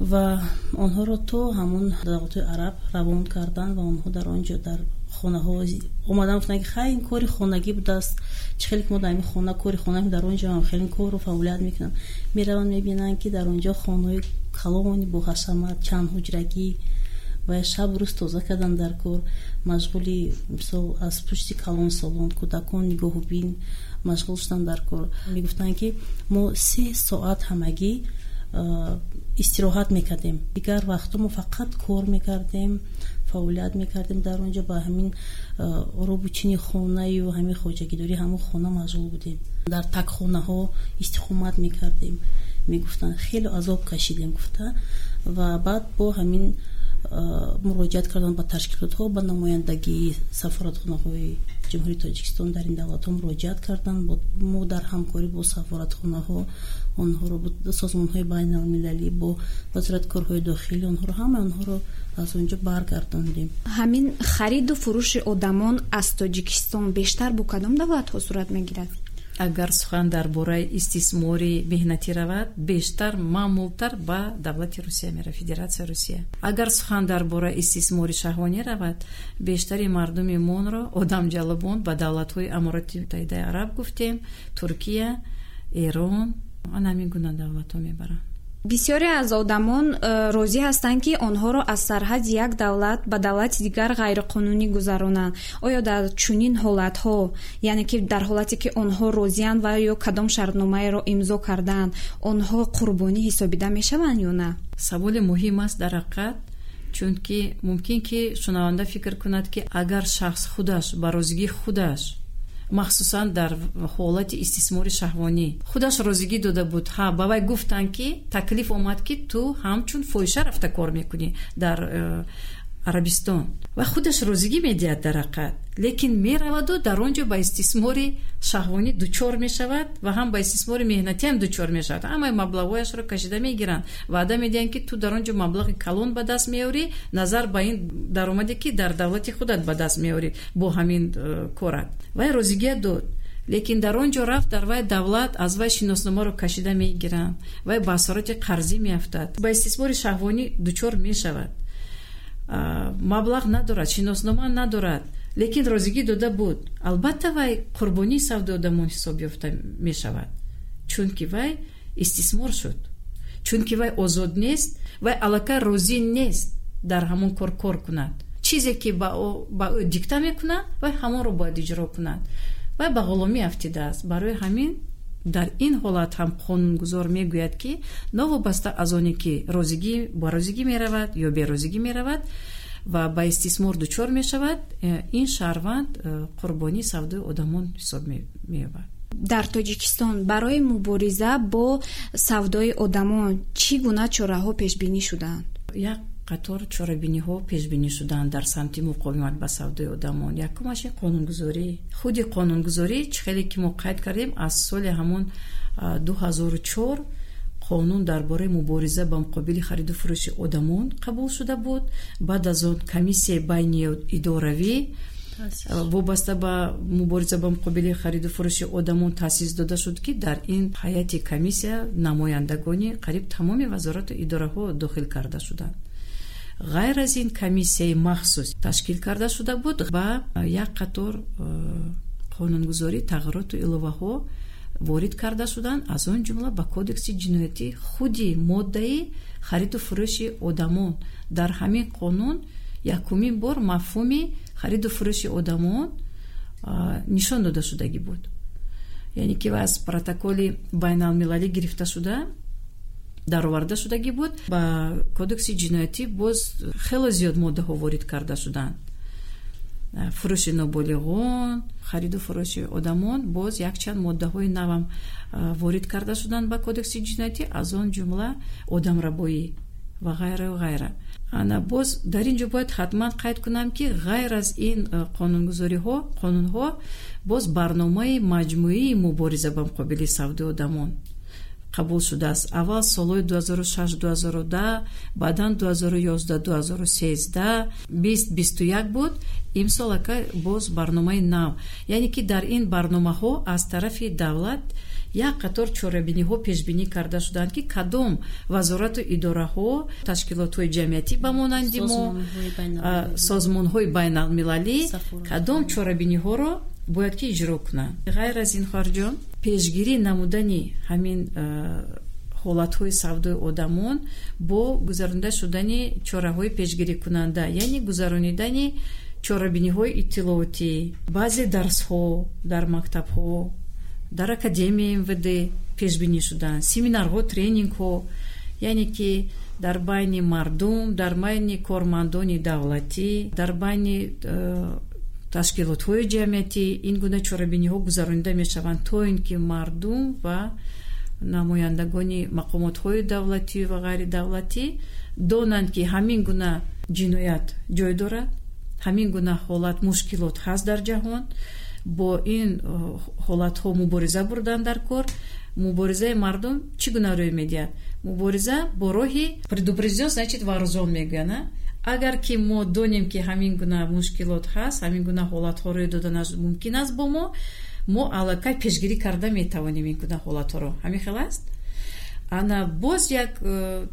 ва онҳоро то ҳамон давлатҳои араб равон карданд ва онҳо дар он ҷо дар хонаҳо омадан гуфтанд ки хай ин кори хонагӣ будааст чӣ хеле ки мо дар ин хона кори хона дар он ҷо хеле кору фаъолият мекунам мераванд мебинанд ки дар он ҷо хонаҳои калони боҳашамат чандҳуҷрагӣ ва шаб рӯз тоза кардан дар кор машғули мисол аз пушти калон солон кӯдакон нигоҳубин машғул шудан дар кор. Мегуфтанд ки мо се соат ҳамагӣ истироҳат мекардем. Дигар вақтҳо мо фақат кор мекардем фаъолият мекардем. Дар он ҷо ба ҳамин робучини хонаю ҳамин хоҷагидорӣ ҳамон хона машғул будем. Дар такхонаҳо истиқомат мекардем. Мегуфтанд хеле азоб кашидем гуфта. Ва баъд бо ҳамин муроҷиат кардан ба ташкилотҳо ба намояндагии сафоратхонаҳои ҷумҳурии тоҷикистон дар ин давлатҳо муроҷиат карданд. Мо дар ҳамкорӣ бо сафоратхонаҳо онҳоро созмонҳои байналмилалӣ бо вазораткорҳои дохилӣ онҳоро ҳама онҳоро аз он ҷо баргардондем. Ҳамин хариду фурӯши одамон аз тоҷикистон бештар бо кадом давлатҳо сурат мегирад? Агар сухан дар бораи истисмори меҳнатӣ равад бештар маъмултар ба давлати русия меравад федератсияи русия. Агар сухан дар бораи истисмори шаҳвонӣ равад бештари мардуми монро одамҷалбон ба давлатҳои амороти муттаҳидаи араб гуфтем туркия эрон ана ҳамин гуна давлатҳо мебаранд бисёре аз одамон э, розӣ ҳастанд ки онҳоро аз сарҳади як давлат ба давлати дигар ғайриқонунӣ гузаронанд. Оё дар чунин ҳолатҳо яъне ки дар ҳолате ки онҳо розиянд ва ё кадом шартномаеро имзо кардаанд онҳо қурбонӣ ҳисобида мешаванд ё на? Саволи муҳим аст дар ҳақиқат чунки мумкин ки шунаванда фикр кунад ки агар шахс худаш ба розигии худаш махсусан дар ҳолати истисмори шаҳвонӣ. Худаш розигӣ дода буд. Ҳа ба вай гуфтанд ки таклиф омад ки ту ҳамчун фоҳиша рафта кор мекунӣ. Дар э, арабистон ва худаш розигӣ медиҳад дар ҳақиқат лекин мераваду дар он ҷо ба истисмори шаҳвонӣ дучор мешавад ва ҳам ба истисмори меҳнатиам дучор мешавад. Ҳамаи маблағҳояшро кашида мегиранд ваъда медиҳанд ки ту дар он ҷо маблағи калон ба даст меорӣ назар ба ин даромаде ки дар давлати худат ба даст меорӣ бо ҳамин э, корат. Вай розигия дод лекин дар он ҷо рафт дар вай давлат аз вай шиносномаро кашида мегиранд вай ба асороти қарзӣ меафтад. Ба истисмори шаҳвонӣ дучор мешавад маблағ надорад шиноснома надорад. Лекин розигӣ дода буд. Албатта вай қурбонии савдои одамон ҳисоб ёфта мешавад. Чунки вай истисмор шуд. Чунки вай озод нест вай аллакай розӣ нест дар ҳамон кор кор кунад. Чизе ки ба ӯ дикта мекунад вай ҳамонро бояд иҷро кунад. Вай ба ғуломӣ афтидааст барои ҳамин дар ин ҳолат ҳам қонунгузор мегӯяд ки новобаста аз оне ки розигӣ ба розигӣ меравад ё берозигӣ меравад ва ба истисмор дучор мешавад э, ин шаҳрванд э, қурбонии савдои одамон ҳисоб меёбад. Дар тоҷикистон барои мубориза бо савдои одамон чӣ гуна чораҳо пешбинӣ шудаанд як қатор чорабиниҳо пешбинӣ шуданд дар самти муқовимат ба савдои одамон. Якумаш ин қонунгузорӣ худи қонунгузорӣ чӣ хеле ки мо қайд кардем аз соли ҳамон 2004 қонун дар бораи мубориза ба муқобили хариду фурӯши одамон қабул шуда буд. Баъд аз он комиссияи байни идоравӣ вобаста ба мубориза ба муқобили хариду фурӯши одамон таъсис дода шуд ки дар ин ҳайати комиссия намояндагони қариб тамоми вазорату идораҳо дохил карда шуданд ғайр аз ин комиссияи махсус ташкил карда шуда буд ба як қатор қонунгузорӣ тағйироту иловаҳо ворид карда шуданд аз он ҷумла ба кодекси ҷиноятӣ худи моддаи хариду фурӯши одамон. Дар ҳамин қонун якумин бор мафҳуми хариду фурӯши одамон нишон дода шудагӣ буд. Яъне ки аз протоколи байналмилалӣ гирифта шуда дароварда шудагӣ буд ба кодекси ҷиноятӣ боз хеле зиёд моддаҳо ворид карда шуданд фурӯши ноболиғон хариду фурӯши одамон боз якчанд моддаҳои навам ворид карда шуданд ба кодекси ҷиноятӣ аз он ҷумла одамрабоӣ ва ғайра ғайра. Ана боз дар ин ҷо бояд ҳатман қайд кунам ки ғайр аз ин қонунгузориҳо қонунҳо боз барномаи маҷмӯии мубориза ба муқобили савдои одамон қабул шудааст. Аввал солҳои 2006-2010 баъдан 2011-2013 2021 буд. Имсол ака боз барномаи нав. Яъне ки дар ин барномаҳо аз тарафи давлат як қатор чорабиниҳо пешбинӣ карда шуданд ки кадом вазорату идораҳо ташкилотҳои ҷамъиятӣ ба монанди мо созмонҳои байналмилалӣ кадом чорабиниҳоро бояд ки иҷро кунанд. Ғайр аз ин хоҳарҷон пешгирӣ намудани ҳамин ҳолатҳои савдои одамон бо гузаронида шудани чораҳои пешгирикунанда яъне гузаронидани чорабиниҳои иттилоотӣ. Баъзе дарсҳо дар мактабҳо дар академияи мвд пешбинӣ шуданд семинарҳо тренингҳо яъне ки дар байни мардум дар байни кормандони давлатӣ дар байни ташкилотҳои ҷамъиятӣ ин гуна чорабиниҳо гузаронида мешаванд то ин ки мардум ва намояндагони мақомотҳои давлатӣ ва ғайридавлатӣ донанд ки ҳамин гуна ҷиноят ҷой дорад ҳамин гуна ҳолат мушкилот ҳаст дар ҷаҳон бо ин э, ҳолатҳо мубориза бурданд дар кор. Муборизаи мардум чӣ гуна рӯй медиҳад? Мубориза бо роҳи предупрежден значит вооружен мегӯянд агар ки мо донем ки ҳамин гуна мушкилот ҳаст ҳамин гуна ҳолатҳо рӯй додан мумкин аст бо мо мо аллакай пешгирӣ карда метавонем ин гуна ҳолатҳоро. Ҳамин хел аст? Ана боз як э,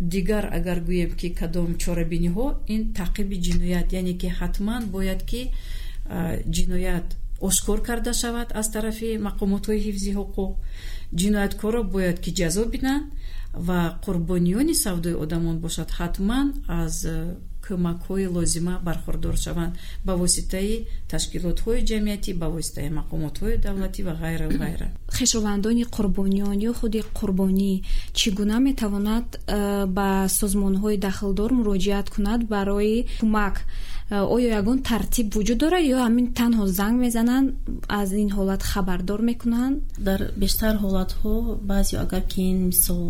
дигар агар гӯем ки кадом чорабиниҳо ин таъқиби ҷиноят яъне ки ҳатман бояд ки э, ҷиноят ошкор карда шавад аз тарафи мақомотҳои ҳифзи ҳуқуқ. Ҷинояткорро бояд ки ҷазо бинанд ва қурбониёни савдои одамон бошад. Ҳатман аз э, кӯмакҳои лозима бархурдор шаванд. Ба воситаи ташкилотҳои ҷамъиятӣ ба воситаи мақомотҳои давлатӣ ва ғайра ғайра. Хешовандони қурбониён ё худи қурбонӣ чӣ гуна метавонад э, ба созмонҳои дахлдор муроҷиат кунад барои кӯмак оё ягон тартиб вуҷуд дорад ё ҳамин танҳо занг мезананд аз ин ҳолат хабардор мекунанд? Дар бештар ҳолатҳо баъзе агар ки ин мисол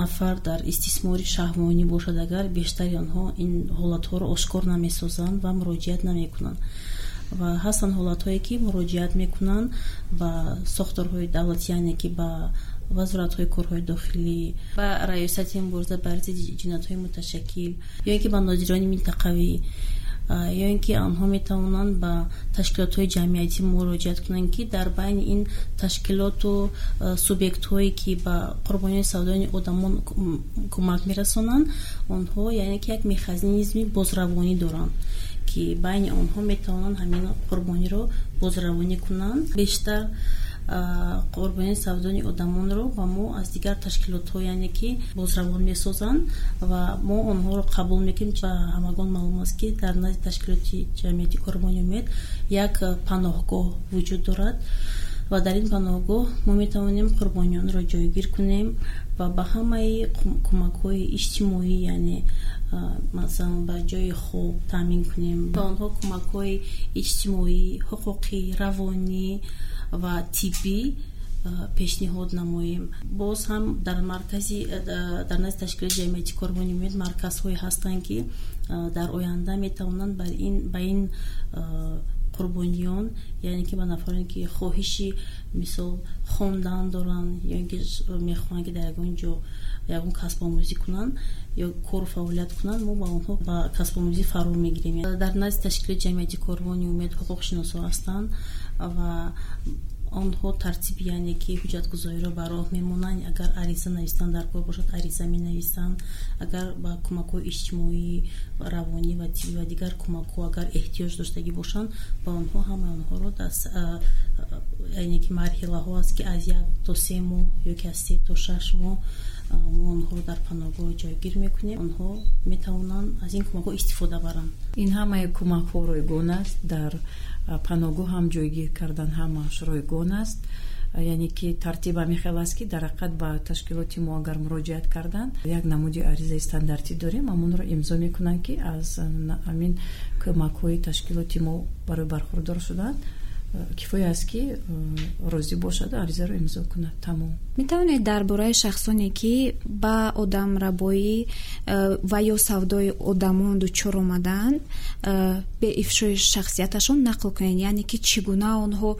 нафар дар истисмори шаҳвонӣ бошад агар бештари онҳо ин ҳолатҳоро ошкор намесозанд ва муроҷиат намекунанд. Ва ҳастанд ҳолатҳое ки муроҷиат мекунанд ба сохторҳои давлатӣ яъне ки ба вазоратҳои корҳои дохилӣ ба раёсати мубориза бар зидди ҷиноятҳои муташаккил ё ин ки ба нозирони минтақавӣ ё ин ки онҳо метавонанд ба ташкилотҳои ҷамъиятӣ муроҷиат кунанд ки дар байни ин ташкилоту субъектҳое ки ба қурбониёни савдои одамон кӯмак мерасонанд онҳо яъне ки як механизми бозравонӣ доранд ки байни онҳо метавонанд ҳамин қурбониро бозравонӣ кунанд. Бештар қурбонии савдони одамонро ва мо аз дигар ташкилотҳо яъне ки бозравон месозанд ва мо онҳоро қабул мекунем ба ҳамагон маълум аст ки дар назди ташкилоти ҷамъияти корбони умед як паноҳгоҳ вуҷуд дорад. Ва дар ин паноҳгоҳ мо метавонем қурбониёнро ҷойгир кунем ва ба ҳамаи кӯмакҳои иҷтимоӣ яъне масалан ба ҷои хоб таъмин кунем. Ба онҳо кӯмакҳои иҷтимоӣ ҳуқуқӣ равонӣ ва тиббӣ пешниҳод намоем. Боз ҳам дар маркази дар назди ташкилоти ҷамъияти корбони умед марказҳое ҳастанд ки дар оянда метавонанд бар ин ба ин қурбониён яъне ки ба нафароне ки хоҳиши мисол хондан доранд ё ки мехоҳанд ки дар ягон ҷо ягон касбомӯзӣ кунанд ё кору фаъолият кунанд мо ба онҳо ба касбомӯзӣ фаро мегирем. Дар назди ташкилоти ҷамъияти корбони умед ҳуқуқшиносо ҳастанд ва онҳо тартиби яъне ки ҳуҷҷатгузориро ба роҳ мемонанд. Агар ариза нависанд дар кор бошад ариза менависанд агар ба кӯмакҳои иҷтимоӣ равонӣ ва тиббӣ ва дигар кӯмакҳо агар эҳтиёҷ доштагӣ бошанд ба онҳо ҳама онҳоро яъне ки марҳилаҳо аст ки аз як то се моҳ ё ки аз се то шаш моҳ мо онҳоро дар паноҳгоҳ ҷойгир мекунем. Онҳо метавонанд аз ин кӯмакҳо истифода баранд. Ин ҳамаи кӯмакҳо ройгон аст. Дар паноҳгоҳ ҳам ҷойгир кардан ҳамаш ройгон аст. Яъне ки тартиб ҳамин хел аст ки дар ҳақиқат ба ташкилоти мо агар муроҷиат карданд як намуди аризаи стандартӣ дорем амонро имзо мекунанд ки аз ҳамин кӯмакҳои ташкилоти мо барои бархурдор шуданд кифоя аст ки э, розӣ бошад аризаро имзо кунад. Тамом. Метавонед дар бораи шахсоне ки ба одамрабоӣ э, ва ё савдои одамон дучор омаданд э, беифшои шахсияташон нақл кунед. Яъне ки чӣ гуна онҳо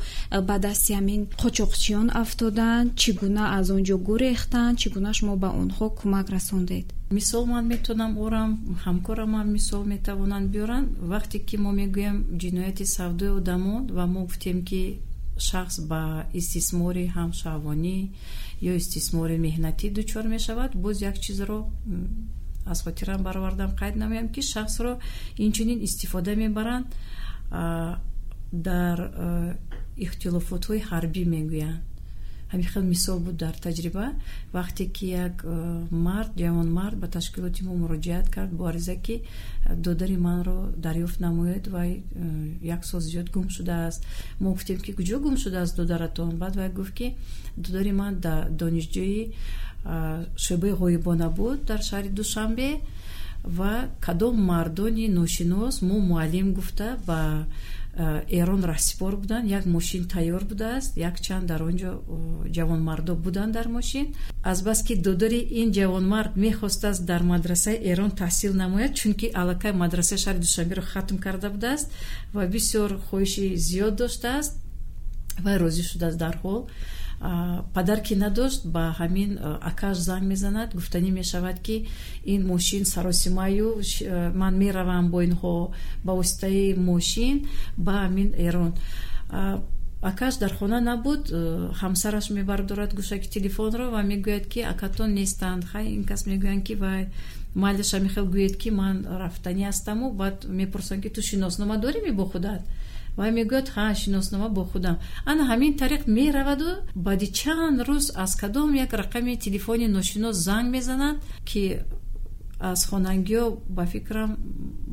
ба дасти ҳамин қочоқчиён афтоданд чӣ гуна аз он ҷо гурехтанд чӣ гуна шумо ба онҳо кӯмак расондед мисол ман метавонам орам ҳамкорамам мисол метавонанд биёранд вақте ки мо мегӯем ҷинояти савдои одамон ва мо гуфтем ки шахс ба истисмори ҳам шаҳвонӣ ё истисмори меҳнатӣ дучор мешавад боз як чизро аз хотирам баровардам қайд намоям ки шахсро инчунин истифода мебаранд дар ихтилофотҳои ҳарбӣ мегӯянд ҳамин хел мисол буд дар таҷриба вақте ки як э, мард ҷавонмард ба ташкилоти мо муроҷиат кард бо ариза ки э, додари манро дарёфт намоед вай э, як сол зиёд гум шудааст. Мо гуфтем ки куҷо гум шудааст додаратон? Баъд вай гуфт ки додари ман дар донишҷӯи шӯъбаи ғоибона буд дар шаҳри душанбе ва кадом мардони ношинос мо муаллим гуфта ба эрон раҳсипор буданд як мошин тайёр будааст якчанд дар он ҷо ҷавонмардо буданд дар мошин. Азбаски додори ин ҷавонмард мехостааст дар мадрасаи эрон таҳсил намояд чунки аллакай мадрасаи шаҳри душанберо хатм карда будааст ва бисёр хоҳиши зиёд доштааст вай розӣ шудааст дарҳол падар ки надошт ба ҳамин акаш занг мезанад. Гуфтанӣ мешавад ки ин мошин саросимаю ман меравам бо инҳо ба воситаи мошин ба ҳамин эрон. Акаш дар хона набуд ҳамсараш мебардорад гӯшаки телефонро ва мегӯяд ки акатон нестанд. Хай ин кас мегӯянд ки вай майлаша мехел гӯед ки ман рафтанӣ ҳастаму баъд мепурсанд ки ту шиноснома дорими бо худат ва мегӯяд ха шиноснома бо худам ана ҳамин тариқ мераваду баъди чанд рӯз аз кадом як рақами телефони ношинос занг мезанад ки аз хонагиҳо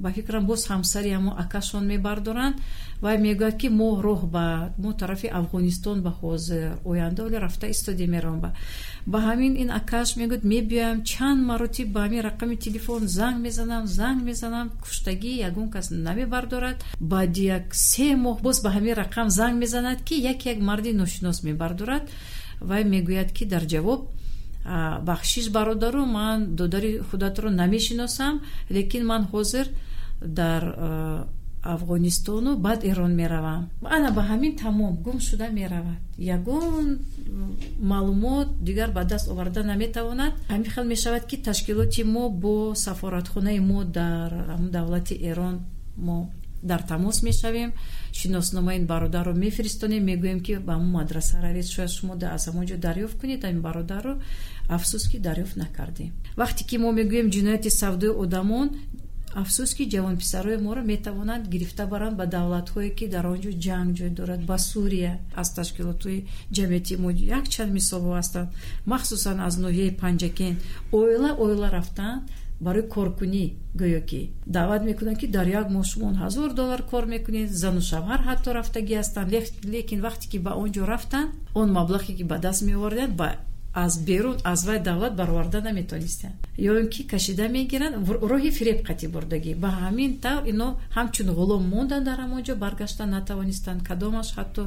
ба фикрам боз ҳамсари ҳамо акашон мебардоранд вай мегӯяд ки мо роҳ ба мо тарафи афғонистон ба ҳозир оянда оле рафта истоди меравам. Ба ба ҳамин ин акаш мегӯяд мебиёям чанд маротиб ба ҳамин рақами телефон занг мезанам занг мезанам куштагӣ ягон кас намебардорад. Баъди як се моҳ боз ба ҳамин рақам занг мезанад ки яке як марди ношинос мебардорад вай мегӯяд ки дар ҷавоб бахшиш бародару ман додари худатро намешиносам лекин ман ҳозир дар афғонистону баъд эрон меравам. Ана ба ҳамин тамом гум шуда меравад. Ягон маълумот дигар ба даст оварда наметавонад. Ҳамин хел мешавад ки ташкилоти мо бо сафоратхонаи мо дар давлати эрон мо дар тамос мешавем шиносномаи ин бародарро мефиристонем мегӯем ки ба мо мадраса равед шояд шумо аз ҳамон ҷо дарёфт кунед ҳамин бародарро афсус ки дарёфт накардем. Вақте ки мо мегӯем ҷинояти савдои одамон афсӯс ки ҷавонписарои моро метавонанд гирифта баранд ба давлатҳое ки дар он ҷо ҷанг ҷой дорад ба сурия аз ташкилотҳои ҷамъияти мо якчанд мисолҳо ҳастанд. Махсусан аз ноҳияи панҷакен оила оила рафтанд барои коркунӣ гӯё ки даъват мекунанд ки дар як моҳ шумо ҳазор доллар кор мекунед. Зану шавҳар ҳатто рафтагӣ ҳастанд. Лекин вақте ки ба он ҷо рафтанд он маблағе ки ба даст меоварданд ба аз берун аз вай давлат бароварда наметонистанд. Ё ин ки кашида мегиранд роҳи фиреб қатӣ бурдагӣ. Ба ҳамин тавр ино ҳамчун ғулом монданд дар ҳамон ҷо баргашта натавонистанд. Кадомаш ҳатто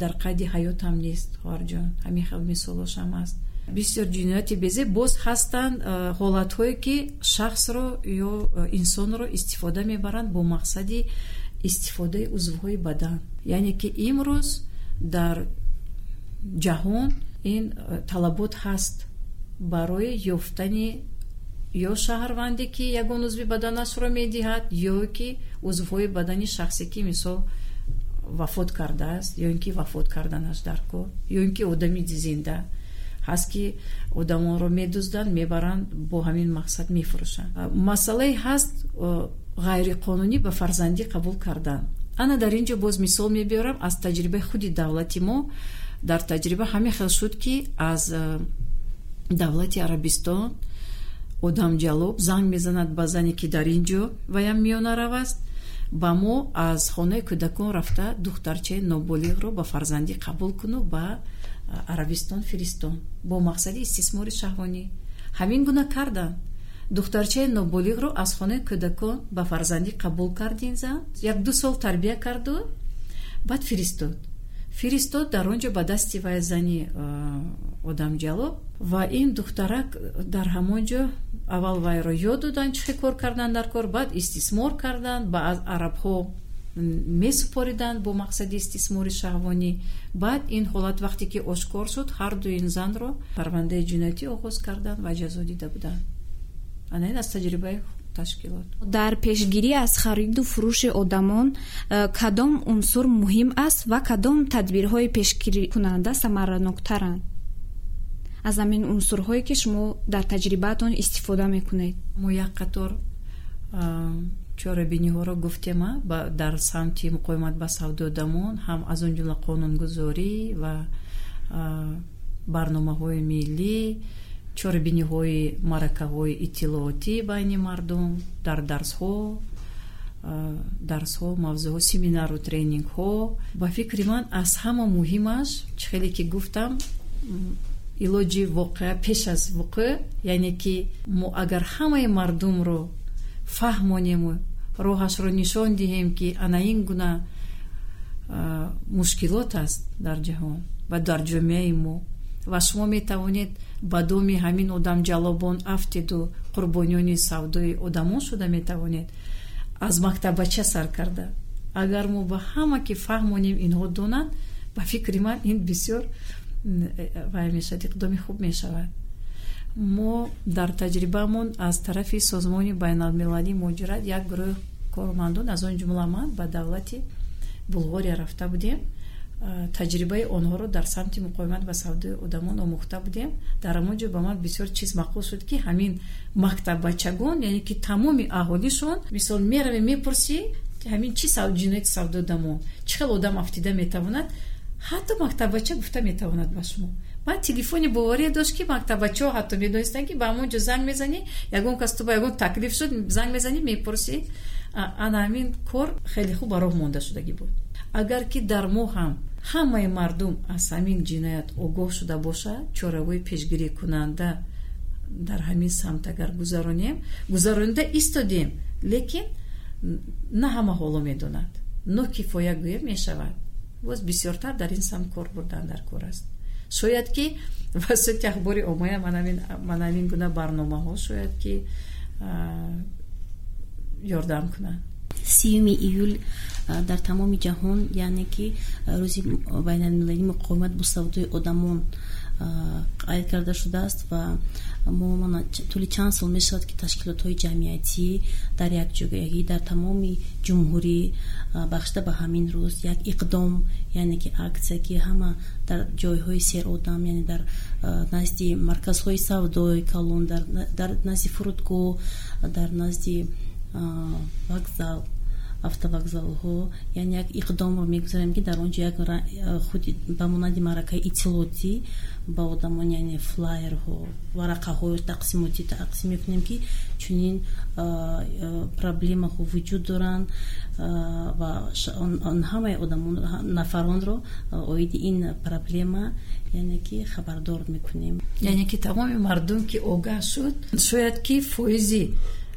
дар қайди ҳаёт ҳам нест хоҳарҷон ҳамин хел мисолошам ҳаст бисёр ҷинояти безеб боз ҳастанд ҳолатҳое ки шахсро ё инсонро истифода мебаранд бо мақсади истифодаи узвҳои бадан. Яъне ки имрӯз дар ҷаҳон ин талабот ҳаст барои ёфтани ё шаҳрванде ки ягон узви баданашро медиҳад ё ки узвҳои бадани шахсе ки мисол вафот кардааст ё ин ки вафот карданаш дар кор ё ин ки одами зинда ҳаст ки одамонро медузданд мебаранд бо ҳамин мақсад мефурӯшанд масъалае ҳаст ғайриқонунӣ ба фарзандӣ қабул кардан. Ана дар ин ҷо боз мисол мебиёрам аз таҷрибаи худи давлати мо. Дар таҷриба ҳамин хел шуд ки аз давлати арабистон одамҷалоб занг мезанад ба зане ки дар ин ҷо ваям миёна раваст ба мо аз хонаи кӯдакон рафта духтарчаи ноболиғро ба фарзандӣ қабул куну ба арабистон фиристон. Бо мақсади истисмори шаҳвонӣ. Ҳамин гуна карданд духтарчаи ноболиғро аз хонаи кӯдакон ба фарзандӣ қабул кардин зан як ду сол тарбия карду? Баъд фиристод фиристод дар он ҷо ба дасти вай зани одамҷалоб ва ин духтарак дар ҳамон ҷо аввал вайро ёд доданд чӣ кор кардан дар кор баъд истисмор карданд ба арабҳо месупориданд бо мақсади истисмори шаҳвонӣ. Баъд ин ҳолат вақте ки ошкор шуд ҳарду ин занро парвандаи ҷиноятӣ оғоз карданд ва ҷазо дида буданд. Ана ин аз таҷрибаи ташкилот. Дар пешгирӣ аз хариду фурӯши одамон э, кадом унсур муҳим аст ва кадом тадбирҳои пешгирикунанда самараноктаранд аз ҳамин унсурҳое ки шумо дар таҷрибаатон истифода мекунед. Мо як қатор чорабиниҳоро гуфтем дар самти муқоимат ба савдои одамон ҳам аз он ҷумла қонунгузорӣ ва барномаҳои миллӣ чорабиниҳои маъракаҳои иттилоотӣ байни мардум дар дарсҳо дарсҳо мавзӯъҳо семинару тренингҳо. Ба фикри ман аз ҳама муҳимаш чӣ хеле ки гуфтам илоҷи воқеа пеш аз вуқӯъ яъне ки мо агар ҳамаи мардумро фаҳмонему роҳашро нишон диҳем ки ана ин гуна мушкилот аст дар ҷаҳон ва дар ҷомеаи мо ва шумо метавонед ба доми ҳамин одамҷалобон афтеду қурбониёни савдои одамон шуда метавонед. аз мактабача сар карда. Агар мо ба ҳама ки фаҳмонем инҳо донанд ба фикри ман ин бисёр вай мешавад иқдоми хуб мешавад. Мо дар таҷрибаамон аз тарафи созмони байналмилалии муҳоҷират як гурӯҳ коромандон аз он ҷумла ман ба давлати булғория рафта будем таҷрибаи онҳоро дар самти муқоимат ба савдои одамон омӯхта будем. Дар ҳамон ҷо ба ман бисёр чиз мақул шуд ки ҳамин мактаббачагон яъне ки тамоми аҳолишон мисол меравӣ мепурсӣ ҳамин чи ҷинояти савдои одамон? Чӣ хел одам афтида метавонад? Ҳатто мактаббача гуфта метавонад ба шумо. Ман телефони бовария дошт ки мактабачаҳо ҳатто медонистанд ки ба ҳамон ҷо занг мезанӣ ягон кас ту ба ягон таклиф шуд занг мезанӣ мепурсӣ. Ана ҳамин кор хеле хуб ба роҳ монда шудагӣ буд. Агар ки дар мо ҳам ҳамаи мардум аз ҳамин ҷиноят огоҳ шуда бошад? Чоравои пешгирикунанда дар ҳамин самт агар гузаронем? Гузаронида истодем лекин на ҳама ҳоло медонад. Нокифоя гӯем мешавад. Боз бисёртар дар ин самт кор бурдан дар кор аст. Шояд ки васоти ахбори оммая ман ҳамин гуна барномаҳо шояд ки ёрдам кунанд сиюми июл дар тамоми ҷаҳон яъне ки рӯзи байналмилалии муқоимат бо савдои одамон қайд карда шудааст ва мо тӯли чанд сол мешавад ки ташкилотҳои ҷамъиятӣ дар якҷогоягӣ дар тамоми ҷумҳурӣ бахшида ба ҳамин рӯз як иқдом яъне ки аксия ки ҳама дар ҷойҳои серодам яъне дар назди марказҳои савдои калон дар назди фурудгоҳ дар назди вокзал автовокзалҳо яъне як иқдомро мегузарем ки дар он ҷо як худи ба монанди маъракаи иттилоотӣ ба одамон яъне флайерҳо варақаҳо тақсимотӣ тақсим мекунем ки чунин проблемаҳо вуҷуд доранд ва ҳамаи одамон нафаронро оиди ин проблема яъне ки хабардор мекунем. Яъне ки тамоми мардум ки огаҳ шуд шояд ки фоизи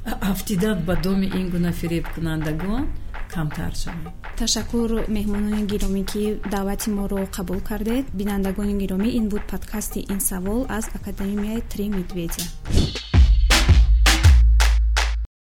афтидан ба доми ин гуна фиребкунандагон камтар шавад ташаккур меҳмонони гиромӣ ки даъвати моро қабул кардед бинандагони гиромӣ ин буд подкасти ин савол аз академияи три медведя